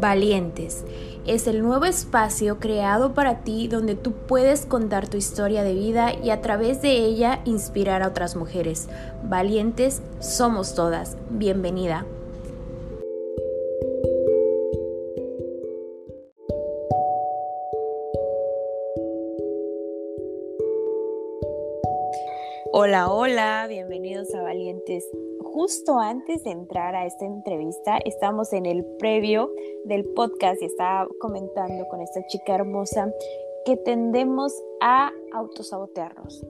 Valientes. Es el nuevo espacio creado para ti donde tú puedes contar tu historia de vida y a través de ella inspirar a otras mujeres. Valientes somos todas. Bienvenida. Hola, hola, bienvenidos a Valientes justo antes de entrar a esta entrevista, estamos en el previo del podcast y estaba comentando con esta chica hermosa que tendemos a autosabotearnos.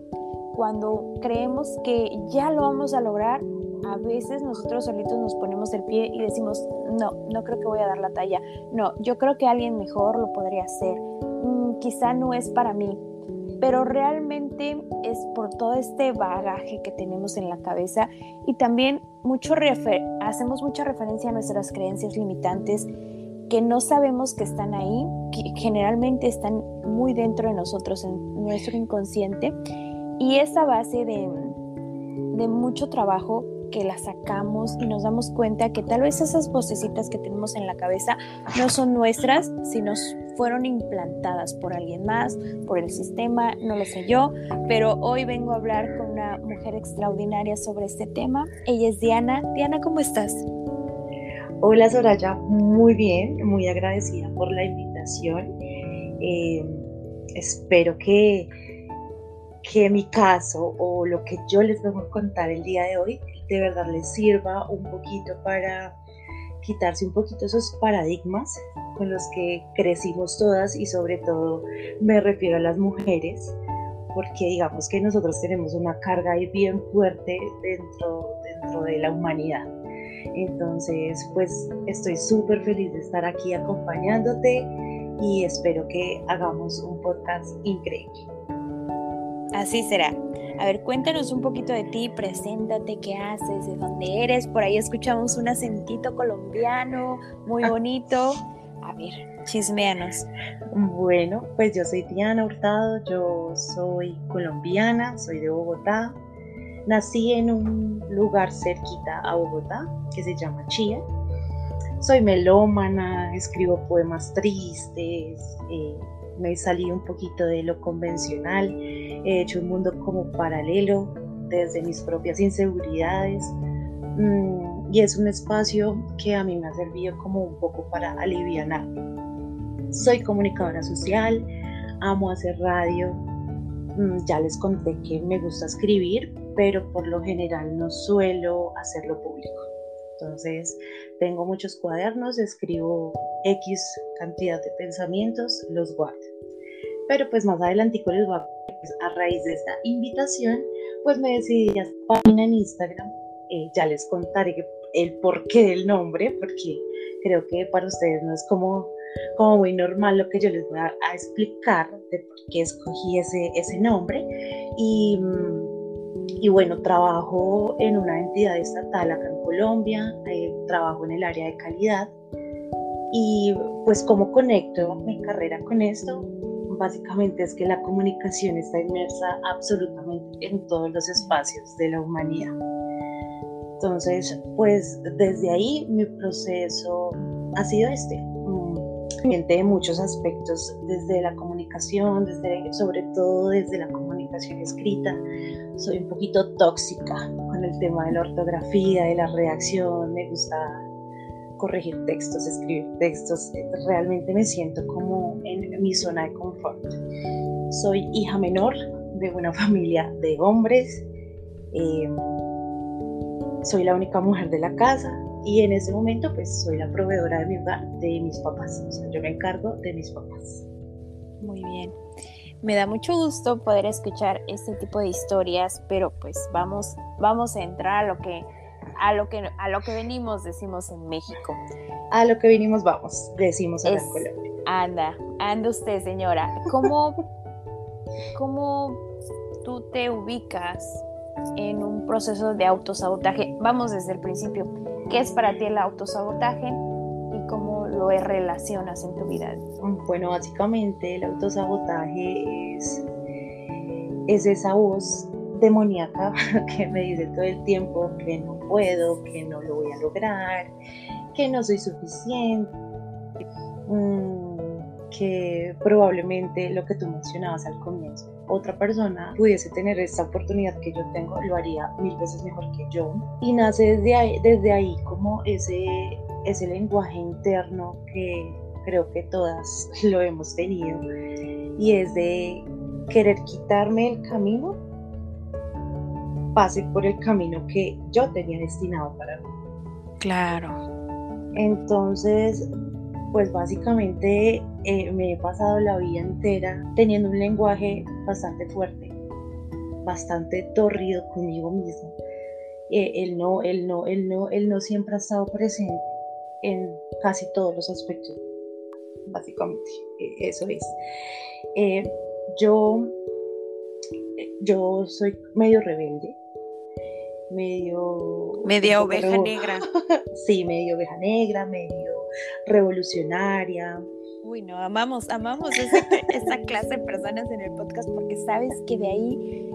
Cuando creemos que ya lo vamos a lograr, a veces nosotros solitos nos ponemos el pie y decimos, no, no creo que voy a dar la talla, no, yo creo que alguien mejor lo podría hacer, mm, quizá no es para mí, pero realmente es por todo este bagaje que tenemos en la cabeza y también mucho hacemos mucha referencia a nuestras creencias limitantes que no sabemos que están ahí, que generalmente están muy dentro de nosotros, en nuestro inconsciente, y esa base de, de mucho trabajo que la sacamos y nos damos cuenta que tal vez esas vocecitas que tenemos en la cabeza no son nuestras, sino fueron implantadas por alguien más, por el sistema, no lo sé yo, pero hoy vengo a hablar con una mujer extraordinaria sobre este tema. Ella es Diana. Diana, ¿cómo estás? Hola Soraya, muy bien, muy agradecida por la invitación. Eh, espero que, que mi caso o lo que yo les vengo a contar el día de hoy de verdad les sirva un poquito para quitarse un poquito esos paradigmas con los que crecimos todas y sobre todo me refiero a las mujeres, porque digamos que nosotros tenemos una carga ahí bien fuerte dentro, dentro de la humanidad. Entonces, pues estoy súper feliz de estar aquí acompañándote y espero que hagamos un podcast increíble. Así será. A ver, cuéntanos un poquito de ti, preséntate, qué haces, de dónde eres. Por ahí escuchamos un acentito colombiano muy ah. bonito. A ver, chismeanos. Bueno, pues yo soy Diana Hurtado, yo soy colombiana, soy de Bogotá. Nací en un lugar cerquita a Bogotá que se llama Chía. Soy melómana, escribo poemas tristes, eh, me salí un poquito de lo convencional, he hecho un mundo como paralelo desde mis propias inseguridades mm, y es un espacio que a mí me ha servido como un poco para aliviar. Soy comunicadora social, amo hacer radio, mm, ya les conté que me gusta escribir, pero por lo general no suelo hacerlo público. Entonces, tengo muchos cuadernos, escribo X cantidad de pensamientos, los guardo. Pero pues más adelante les voy a, pues, a raíz de esta invitación, pues me decidí a página en Instagram. Eh, ya les contaré el porqué del nombre, porque creo que para ustedes no es como, como muy normal lo que yo les voy a, explicar de por qué escogí ese, ese nombre. Y y bueno, trabajo en una entidad estatal acá en Colombia, eh, trabajo en el área de calidad y pues cómo conecto mi carrera con esto, básicamente es que la comunicación está inmersa absolutamente en todos los espacios de la humanidad. Entonces, pues desde ahí mi proceso ha sido este, de muchos aspectos, desde la comunicación, desde, sobre todo desde la comunicación escrita. Soy un poquito tóxica con el tema de la ortografía, de la redacción, me gusta corregir textos, escribir textos, realmente me siento como en mi zona de confort. Soy hija menor de una familia de hombres, eh, soy la única mujer de la casa, y en ese momento pues soy la proveedora de mi hogar, de mis papás, o sea, yo me encargo de mis papás. Muy bien. Me da mucho gusto poder escuchar este tipo de historias, pero pues vamos, vamos a entrar a lo que a lo que a lo que venimos, decimos en México. A lo que venimos vamos, decimos en Colombia. Anda, anda usted, señora. ¿Cómo, ¿Cómo tú te ubicas en un proceso de autosabotaje? Vamos desde el principio. ¿Qué es para ti el autosabotaje y cómo lo relacionas en tu vida? Bueno, básicamente el autosabotaje es, es esa voz demoníaca que me dice todo el tiempo que no puedo, que no lo voy a lograr, que no soy suficiente, mm, que probablemente lo que tú mencionabas al comienzo, otra persona pudiese tener esta oportunidad que yo tengo, lo haría mil veces mejor que yo. Y nace desde ahí, desde ahí como ese, ese lenguaje interno que creo que todas lo hemos tenido y es de querer quitarme el camino, pase por el camino que yo tenía destinado para mí. Claro. Entonces, pues básicamente eh, me he pasado la vida entera teniendo un lenguaje bastante fuerte, bastante torrido conmigo mismo. Eh, él, no, él, no, él, no, él no siempre ha estado presente en casi todos los aspectos. Básicamente, e, eso es. Eh, yo, yo soy medio rebelde, medio... Media oveja negra. sí, medio oveja negra, medio revolucionaria. Uy, no, amamos, amamos esa, clase de personas en el podcast porque sabes que de ahí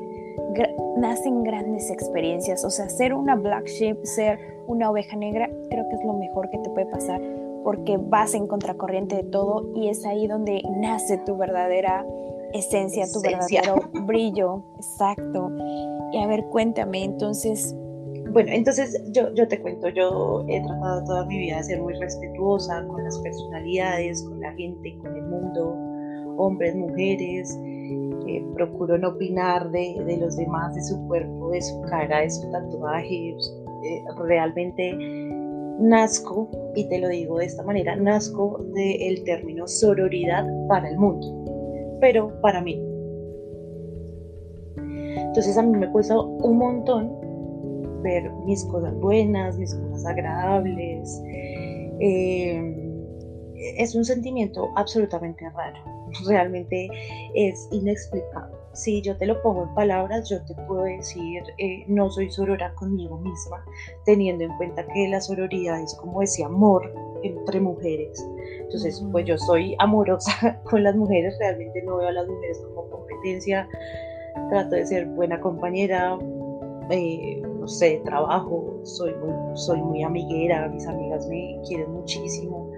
nacen grandes experiencias. O sea, ser una black sheep, ser una oveja negra, creo que es lo mejor que te puede pasar porque vas en contracorriente de todo y es ahí donde nace tu verdadera esencia, tu verdadero brillo. Exacto. Y a ver, cuéntame, entonces, bueno, entonces yo, yo te cuento, yo he tratado toda mi vida de ser muy respetuosa con las personalidades, con la gente, con el mundo, hombres, mujeres. Eh, procuro no opinar de, de, los demás, de su cuerpo, de su cara, de su tatuaje. Eh, realmente nazco, y te lo digo de esta manera, nazco del término sororidad para el mundo, pero para mí. Entonces a mí me cuesta un montón ver mis cosas buenas, mis cosas agradables. Eh, es un sentimiento absolutamente raro, realmente es inexplicable. Si yo te lo pongo en palabras, yo te puedo decir, eh, no soy sorora conmigo misma, teniendo en cuenta que la sororidad es como ese amor entre mujeres. Entonces, pues yo soy amorosa con las mujeres, realmente no veo a las mujeres como competencia, trato de ser buena compañera, eh, no sé, trabajo, soy muy, soy muy amiguera, mis amigas me quieren muchísimo,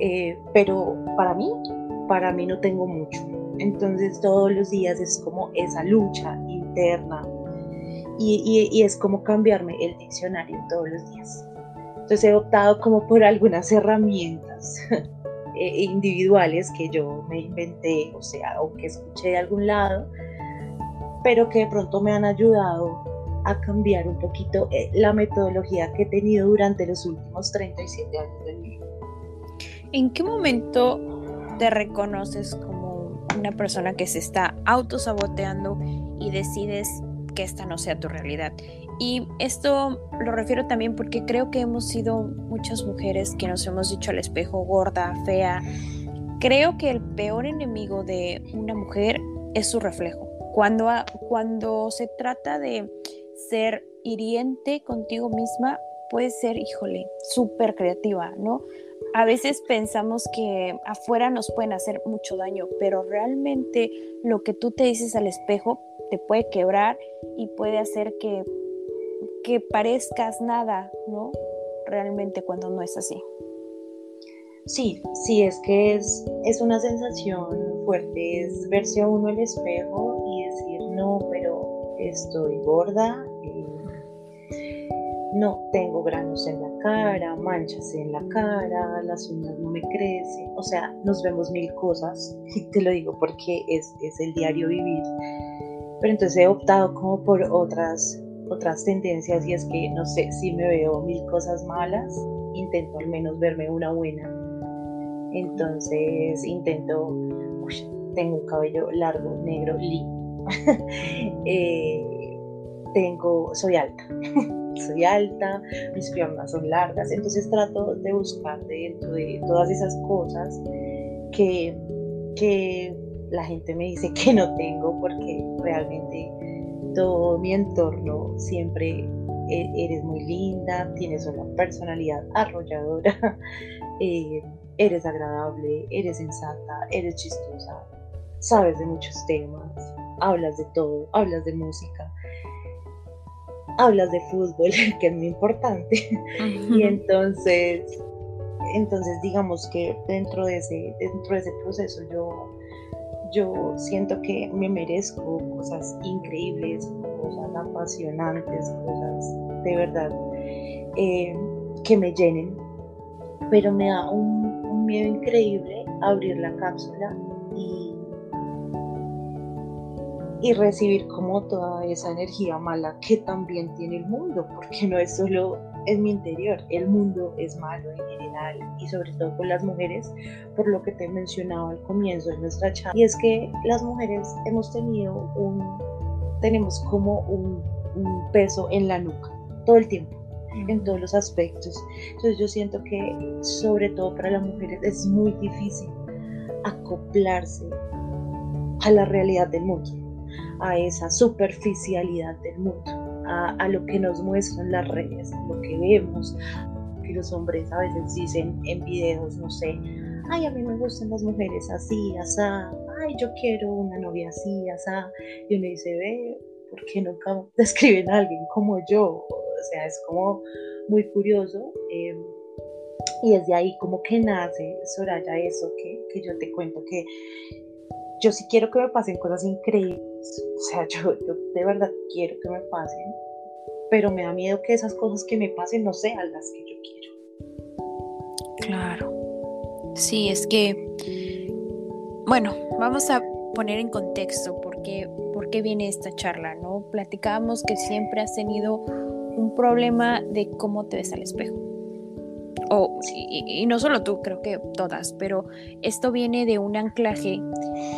eh, pero para mí, para mí no tengo mucho. Entonces todos los días es como esa lucha interna y, y, es como cambiarme el diccionario todos los días. Entonces he optado como por algunas herramientas eh, individuales que yo me inventé, o sea, o que escuché de algún lado, pero que de pronto me han ayudado a cambiar un poquito eh, la metodología que he tenido durante los últimos 37 años de mi vida. ¿En qué momento te reconoces como una persona que se está autosaboteando y decides que esta no sea tu realidad? Y esto lo refiero también porque creo que hemos sido muchas mujeres que nos hemos dicho al espejo gorda, fea. Creo que el peor enemigo de una mujer es su reflejo. Cuando, cuando se trata de ser hiriente contigo misma puede ser, híjole, súper creativa, ¿no? A veces pensamos que afuera nos pueden hacer mucho daño, pero realmente lo que tú te dices al espejo te puede quebrar y puede hacer que, que parezcas nada, ¿no? Realmente cuando no es así. Sí, sí, es que es, es una sensación fuerte, es verse a uno el espejo y decir, no, pero estoy gorda, no tengo granos en la cara, manchas en la cara, las uñas no me crecen, o sea, nos vemos mil cosas, y te lo digo porque es, el diario vivir, pero entonces he optado como por otras, otras tendencias y es que, no sé, si me veo mil cosas malas, intento al menos verme una buena, entonces intento, tengo un cabello largo, negro, lindo, eh, tengo, soy alta. soy alta, mis piernas son largas, entonces trato de buscar dentro de todas esas cosas que, que la gente me dice que no tengo porque realmente todo mi entorno siempre e, eres muy linda, tienes una personalidad arrolladora, eh, eres agradable, eres sensata, eres chistosa, sabes de muchos temas, hablas de todo, hablas de música hablas de fútbol, que es muy importante. Y entonces entonces digamos que dentro de ese, dentro de ese proceso yo, yo siento que me merezco cosas increíbles, cosas apasionantes, cosas de verdad eh, que me llenen, pero me da un, un miedo increíble abrir la cápsula y y recibir como toda esa energía mala que también tiene el mundo, porque no es solo en mi interior, el mundo es malo en general y sobre todo con las mujeres, por lo que te mencionaba al comienzo de nuestra charla, y es que las mujeres hemos tenido un, tenemos como un, un peso en la nuca todo el tiempo en todos los aspectos. Entonces yo siento que sobre todo para las mujeres es muy difícil acoplarse a la realidad del mundo a esa superficialidad del mundo, a, lo que nos muestran las redes, a lo que vemos, que los hombres a veces dicen en videos, no sé, ay, a mí me gustan las mujeres así, asá, ay, yo quiero una novia así, asá, y uno dice, ve, ¿por qué nunca describen a alguien como yo? O sea, es como muy curioso. Em, y desde ahí como que nace, Soraya, eso que, que yo te cuento, que yo sí quiero que me pasen cosas increíbles o sea, yo, de verdad quiero que me pasen, pero me da miedo que esas cosas que me pasen no sean las que yo quiero. Claro. Sí, es que, bueno, vamos a poner en contexto por qué, por qué viene esta charla, ¿no? Platicábamos que siempre has tenido un problema de cómo te ves al espejo. O, y, no solo tú, creo que todas, pero esto viene de un anclaje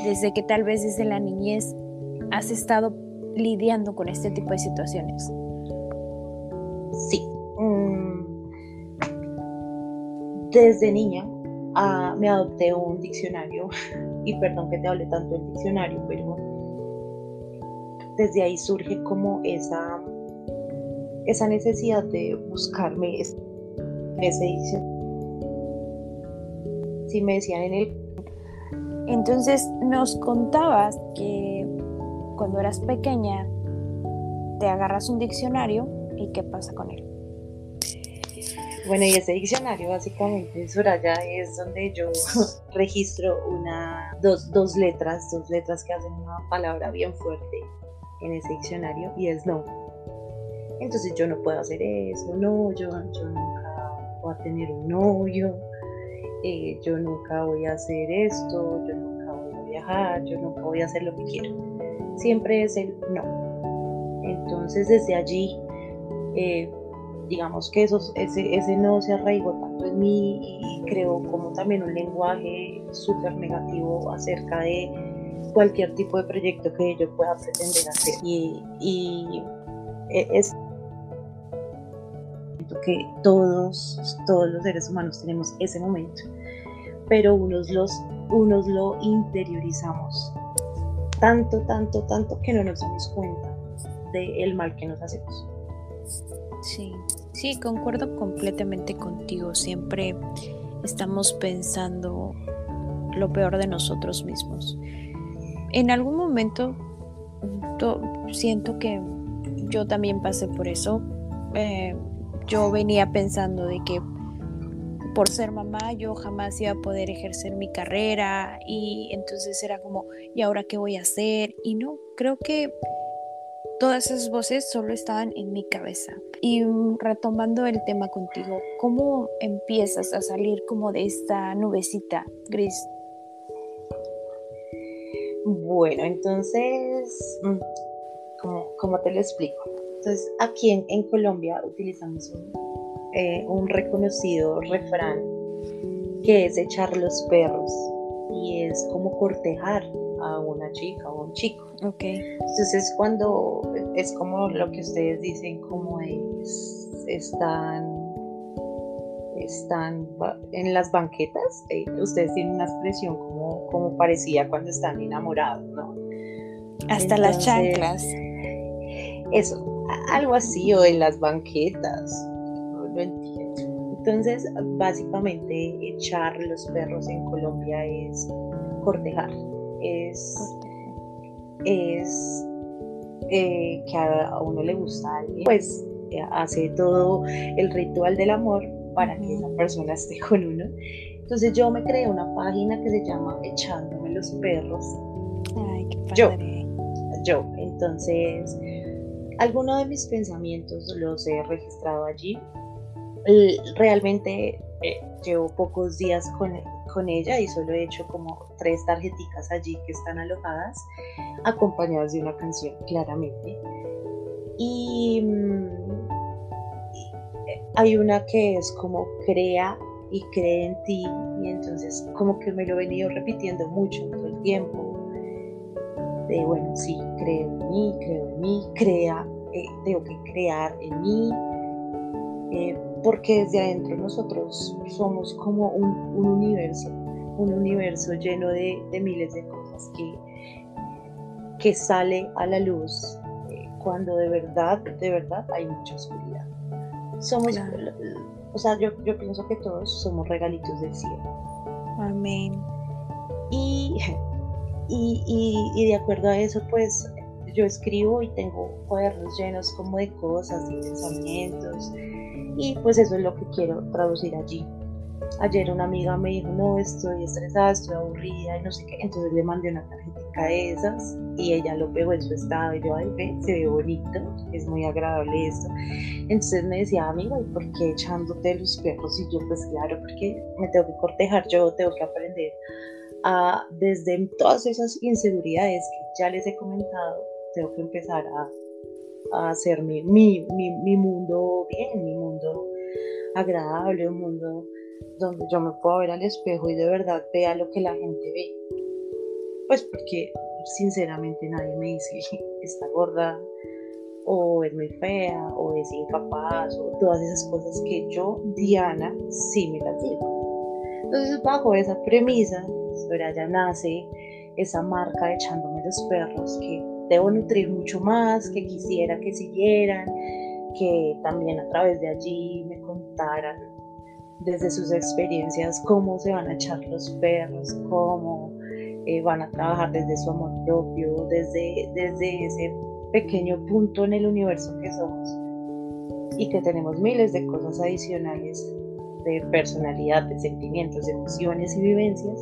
desde que tal vez desde la niñez has estado lidiando con este tipo de situaciones? Sí. Mm. Desde niña ah, me adopté un diccionario, y perdón que te hable tanto del diccionario, pero desde ahí surge como esa, esa necesidad de buscarme ese diccionario. Si me decían en el... Entonces nos contabas que cuando eras pequeña, te agarras un diccionario y qué pasa con él. Bueno, y ese diccionario básicamente, Soraya, es donde yo registro una, dos, dos letras, dos letras que hacen una palabra bien fuerte en ese diccionario y es no. Entonces yo no puedo hacer eso, no, yo, yo voy a tener un novio, eh, yo nunca voy a hacer esto, yo nunca voy a viajar, yo nunca voy a hacer lo que quiero siempre es el no. Entonces desde allí, eh, digamos que eso, ese, ese no se arraigó tanto en mí y creó como también un lenguaje súper negativo acerca de cualquier tipo de proyecto que yo pueda pretender hacer. Y, y e, que todos, todos los seres humanos tenemos ese momento, pero unos, los, unos lo interiorizamos tanto, tanto, tanto que no nos damos cuenta del mal que nos hacemos. Sí, sí, concuerdo completamente contigo. Siempre estamos pensando lo peor de nosotros mismos. En algún momento siento que yo también pasé por eso. Eh, yo venía pensando de que por ser mamá yo jamás iba a poder ejercer mi carrera y entonces era como, ¿y ahora qué voy a hacer? Y no, creo que todas esas voces solo estaban en mi cabeza. Y retomando el tema contigo, ¿cómo empiezas a salir como de esta nubecita gris? Bueno, entonces, mm, ¿cómo, te lo explico? Entonces, aquí en Colombia utilizamos un eh, un reconocido refrán que es echar los perros y es como cortejar a una chica o un chico. Okay. Entonces cuando es como lo que ustedes dicen, como es, están, están en las banquetas, eh, ustedes tienen una expresión como, como parecía cuando están enamorados, ¿no? Hasta las chanclas. Eso, algo así, o en las banquetas, entonces, básicamente, echar los perros en Colombia es cortejar, es, es eh, que a, uno le gusta alguien, pues hace todo el ritual del amor para que esa persona esté con uno. Entonces yo me creé una página que se llama Echándome los perros. Ay, qué Yo. padre. Yo, entonces, algunos de mis pensamientos los he registrado allí. Realmente eh, llevo pocos días con, con ella y solo he hecho como tres tarjeticas allí que están alojadas, acompañadas de una canción, claramente. Y mm, hay una que es como crea y cree en ti, y entonces como que me lo he venido repitiendo mucho todo el tiempo de, bueno, sí, creo en mí, creo en mí, crea, eh, tengo que crear en mí, eh, porque desde adentro nosotros somos como un, un universo, un universo lleno de, de miles de cosas que, que sale a la luz eh, cuando de verdad, de verdad hay mucha oscuridad. Somos, Claro. o sea, yo, yo pienso que todos somos regalitos del cielo. Amén. Y, y, y- y de acuerdo a eso, pues yo escribo y tengo cuadernos llenos como de cosas y pensamientos. Y pues eso es lo que quiero traducir allí. Ayer una amiga me dijo, no, estoy estresada, estoy aburrida y no sé qué. Entonces le mandé una tarjetita de esas y ella lo pegó en su estado. Y yo, ay, ve, se ve bonito, es muy agradable esto. Entonces me decía, amiga, ¿y por qué echándote los perros? Y yo, pues claro, porque me tengo que cortejar, yo tengo que aprender a, desde todas esas inseguridades que ya les he comentado, tengo que empezar a, a hacer mi, mi, mi, mi mundo bien, mi mundo agradable, un mundo donde yo me pueda ver al espejo y de verdad vea lo que la gente ve. Pues porque sinceramente nadie me dice está gorda o es muy fea o es incapaz o todas esas cosas que yo, Diana, sí me las digo. Entonces bajo esa premisa, allá nace esa marca de echándome los perros que debo nutrir mucho más, que quisiera que siguieran, que también a través de allí me contaran desde sus experiencias cómo se van a echar los perros, cómo eh, van a trabajar desde su amor propio, desde, desde ese pequeño punto en el universo que somos. Y que tenemos miles de cosas adicionales de personalidad, de sentimientos, de emociones y vivencias,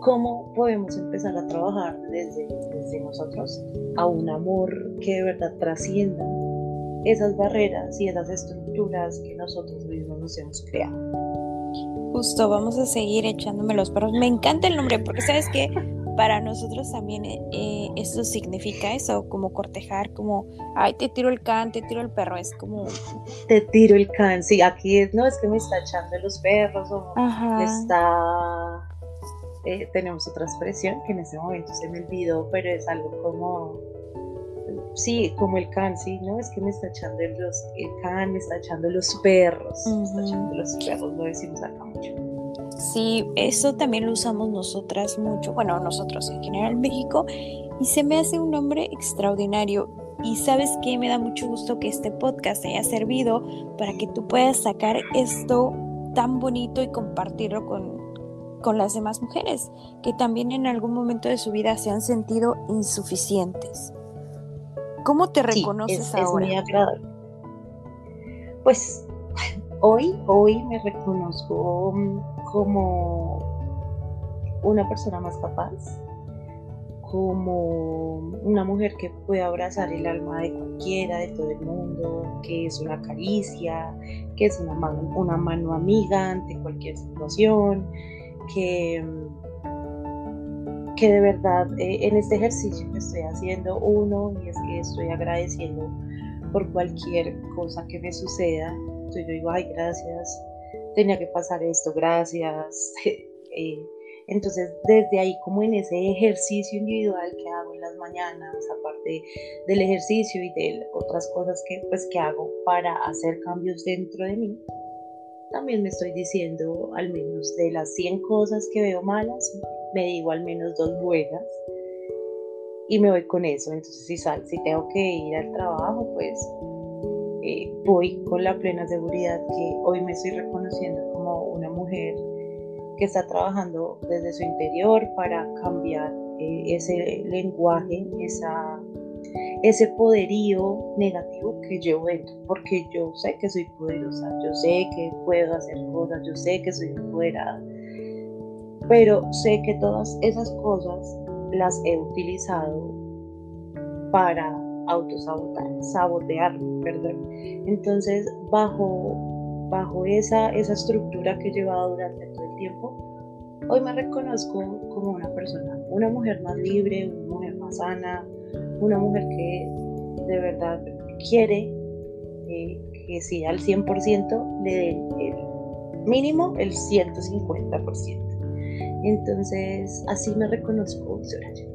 ¿cómo podemos empezar a trabajar desde, desde nosotros a un amor que de verdad trascienda esas barreras y esas estructuras que nosotros mismos nos hemos creado? Justo, vamos a seguir echándome los perros. Me encanta el nombre porque sabes que para nosotros también eh, eso significa eso, como cortejar, como, ay, te tiro el can, te tiro el perro, es como, Te tiro el can, sí, aquí es, no es que me está echando los perros o me ajá, está... eh, tenemos otra expresión que en ese momento se me olvidó, pero es algo como, sí, como el can, sí, ¿no? Es que me está echando los, el can, me está echando los perros, me está echando los perros, lo decimos acá mucho. sí, eso también lo usamos nosotras mucho, bueno, nosotros en general en México, y se me hace un nombre extraordinario. Y sabes que me da mucho gusto que este podcast te haya servido para que tú puedas sacar esto tan bonito y compartirlo con, con las demás mujeres que también en algún momento de su vida se han sentido insuficientes. ¿Cómo te Sí, reconoces es, es ahora? muy agradable. Pues hoy, hoy me reconozco como una persona más capaz, como una mujer que puede abrazar el alma de cualquiera, de todo el mundo, que es una caricia, que es una mano, una mano amiga ante cualquier situación, que, que de verdad eh, en este ejercicio que estoy haciendo uno y es que estoy agradeciendo por cualquier cosa que me suceda. Entonces yo digo, ay, gracias, tenía que pasar esto, gracias. Eh, entonces, desde ahí, como en ese ejercicio individual que hago en las mañanas, aparte del ejercicio y de otras cosas que, pues, que hago para hacer cambios dentro de mí, también me estoy diciendo al menos de las 100 cosas que veo malas, me digo al menos dos buenas y me voy con eso. Entonces, si, sal, si tengo que ir al trabajo, pues eh, voy con la plena seguridad que hoy me estoy reconociendo como una mujer que está trabajando desde su interior para cambiar eh, ese lenguaje, esa, ese poderío negativo que llevo dentro, porque yo sé que soy poderosa, yo sé que puedo hacer cosas, yo sé que soy empoderada, pero sé que todas esas cosas las he utilizado para autosabotar, sabotear, perdón. Entonces, bajo, bajo esa, esa estructura que he llevado durante todo el tiempo, hoy me reconozco como una persona, una mujer más libre, una mujer más sana, una mujer que de verdad quiere eh, que si al 100% le den el mínimo el 150%. Entonces, así me reconozco, Soraya.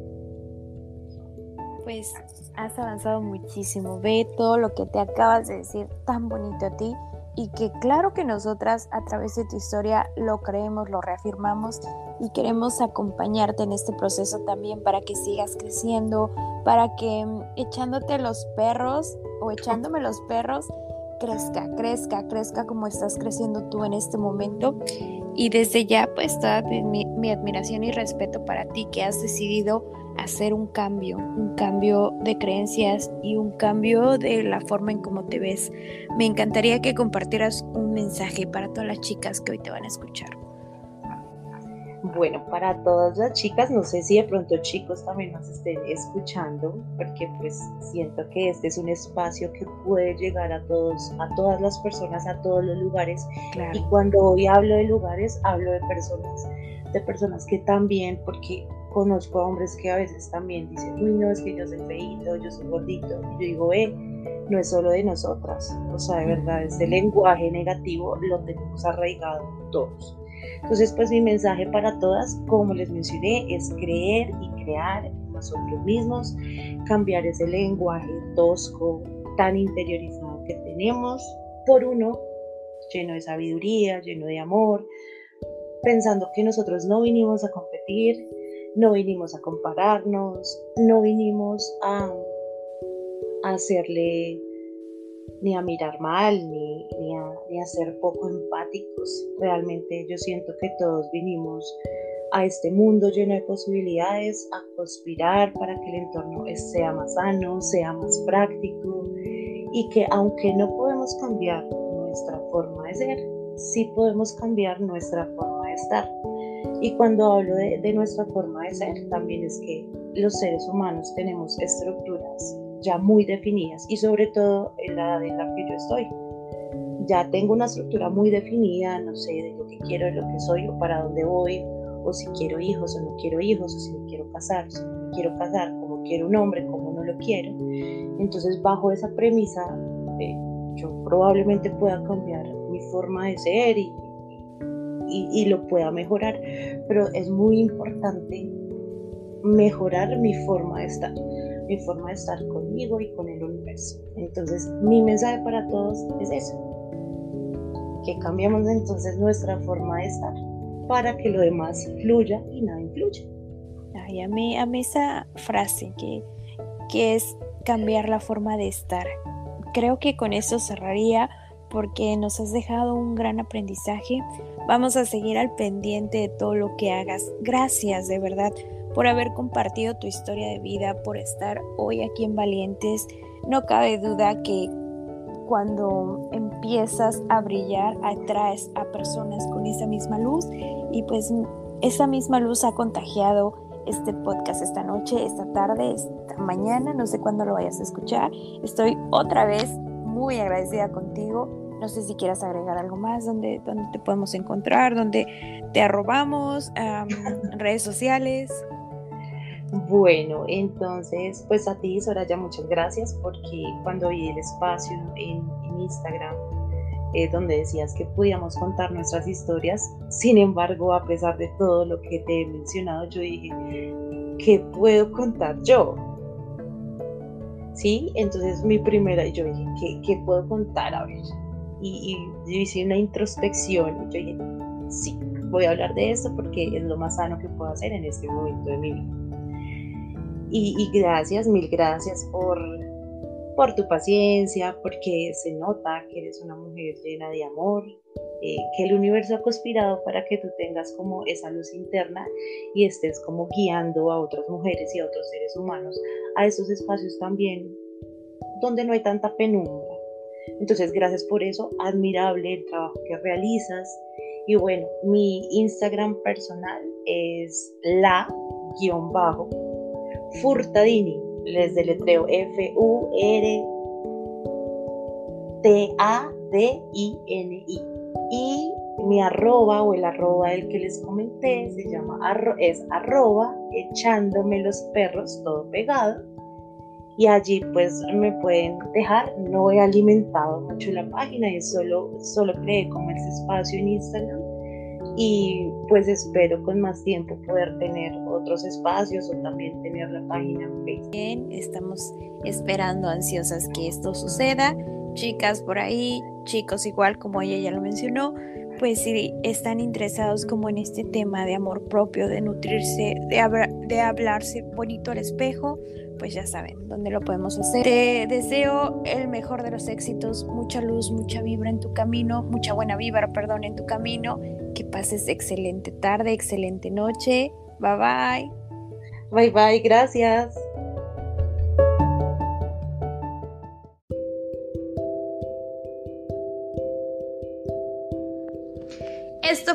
Pues has avanzado muchísimo. Ve todo lo que te acabas de decir tan bonito a ti y que claro que nosotras a través de tu historia lo creemos, lo reafirmamos y queremos acompañarte en este proceso también para que sigas creciendo, para que mm, echándote los perros o echándome los perros, crezca, crezca, crezca como estás creciendo tú en este momento. Y desde ya, pues toda mi, mi admiración y respeto para ti que has decidido hacer un cambio, un cambio de creencias y un cambio de la forma en cómo te ves. Me encantaría que compartieras un mensaje para todas las chicas que hoy te van a escuchar. Bueno, para todas las chicas, no sé si de pronto chicos también nos estén escuchando, porque pues siento que este es un espacio que puede llegar a todos, a todas las personas, a todos los lugares. Y cuando hoy hablo de lugares, hablo de personas, de personas que también, porque conozco a hombres que a veces también dicen, uy, no, es que yo soy feito, yo soy gordito. Y yo digo, eh, no es solo de nosotras. O sea, de verdad, ese lenguaje negativo lo tenemos arraigado todos. Entonces, pues mi mensaje para todas, como les mencioné, es creer y crear en nosotros mismos, cambiar ese lenguaje tosco, tan interiorizado que tenemos, por uno lleno de sabiduría, lleno de amor, pensando que nosotros no vinimos a competir, no vinimos a compararnos, no vinimos a, hacerle ni a mirar mal, ni, a, ni a ser poco empáticos. Realmente yo siento que todos vinimos a este mundo lleno de posibilidades, a conspirar para que el entorno sea más sano, sea más práctico y que aunque no podemos cambiar nuestra forma de ser, sí podemos cambiar nuestra forma de estar. Y cuando hablo de, nuestra forma de ser, también es que los seres humanos tenemos estructuras ya muy definidas y sobre todo en la edad en la que yo estoy. Ya tengo una estructura muy definida, no sé, de lo que quiero, de lo que soy o para dónde voy, o si quiero hijos o no quiero hijos, o si me quiero casar, si me quiero casar, como quiero un hombre, como no lo quiero. Entonces, bajo esa premisa, eh, yo probablemente pueda cambiar mi forma de ser y, y, lo pueda mejorar, pero es muy importante mejorar mi forma de estar, mi forma de estar conmigo y con el universo. Entonces, mi mensaje para todos es eso, que cambiemos entonces nuestra forma de estar para que lo demás fluya y nada influya. Ay, a mí, a mí esa frase que, que es cambiar la forma de estar. Creo que con eso cerraría porque nos has dejado un gran aprendizaje. Vamos a seguir al pendiente de todo lo que hagas. Gracias de verdad por haber compartido tu historia de vida, por estar hoy aquí en Valientes. No cabe duda que cuando empiezas a brillar atraes a personas con esa misma luz y pues esa misma luz ha contagiado este podcast esta noche, esta tarde, esta mañana, no sé cuándo lo vayas a escuchar. Estoy otra vez muy agradecida contigo no sé si quieras agregar algo más, donde, donde te podemos encontrar, donde te arrobamos, redes sociales. Bueno, entonces, pues a ti, Soraya, muchas gracias porque cuando vi el espacio en, Instagram, eh, donde decías que podíamos contar nuestras historias, sin embargo, a pesar de todo lo que te he mencionado, yo dije, ¿qué puedo contar yo? Sí, entonces mi primera, yo dije, ¿qué, qué puedo contar? A ver, y, hice una introspección y yo dije, sí, voy a hablar de esto porque es lo más sano que puedo hacer en este momento de mi vida. Y, gracias, mil gracias por, por tu paciencia, porque se nota que eres una mujer llena de amor, eh, que el universo ha conspirado para que tú tengas como esa luz interna y estés como guiando a otras mujeres y a otros seres humanos a esos espacios también donde no hay tanta penumbra. Entonces, gracias por eso, admirable el trabajo que realizas. Y bueno, mi Instagram personal es la-furtadini, les deletreo F-U-R-T-A-D-I-N-I. Y mi arroba o el arroba del que les comenté se llama, es arroba echándome los perros todo pegado y allí pues me pueden dejar. No he alimentado mucho la página y solo, solo creé como ese espacio en Instagram y pues espero con más tiempo poder tener otros espacios o también tener la página en Facebook. Bien, estamos esperando ansiosas que esto suceda. Chicas por ahí, chicos igual como ella ya lo mencionó, pues si están interesados como en este tema de amor propio, de nutrirse, de, de hablarse bonito al espejo, pues ya saben dónde lo podemos hacer. Te deseo el mejor de los éxitos, mucha luz, mucha vibra en tu camino, mucha buena vibra, perdón, en tu camino. Que pases excelente tarde, excelente noche. Bye bye. Bye bye, gracias.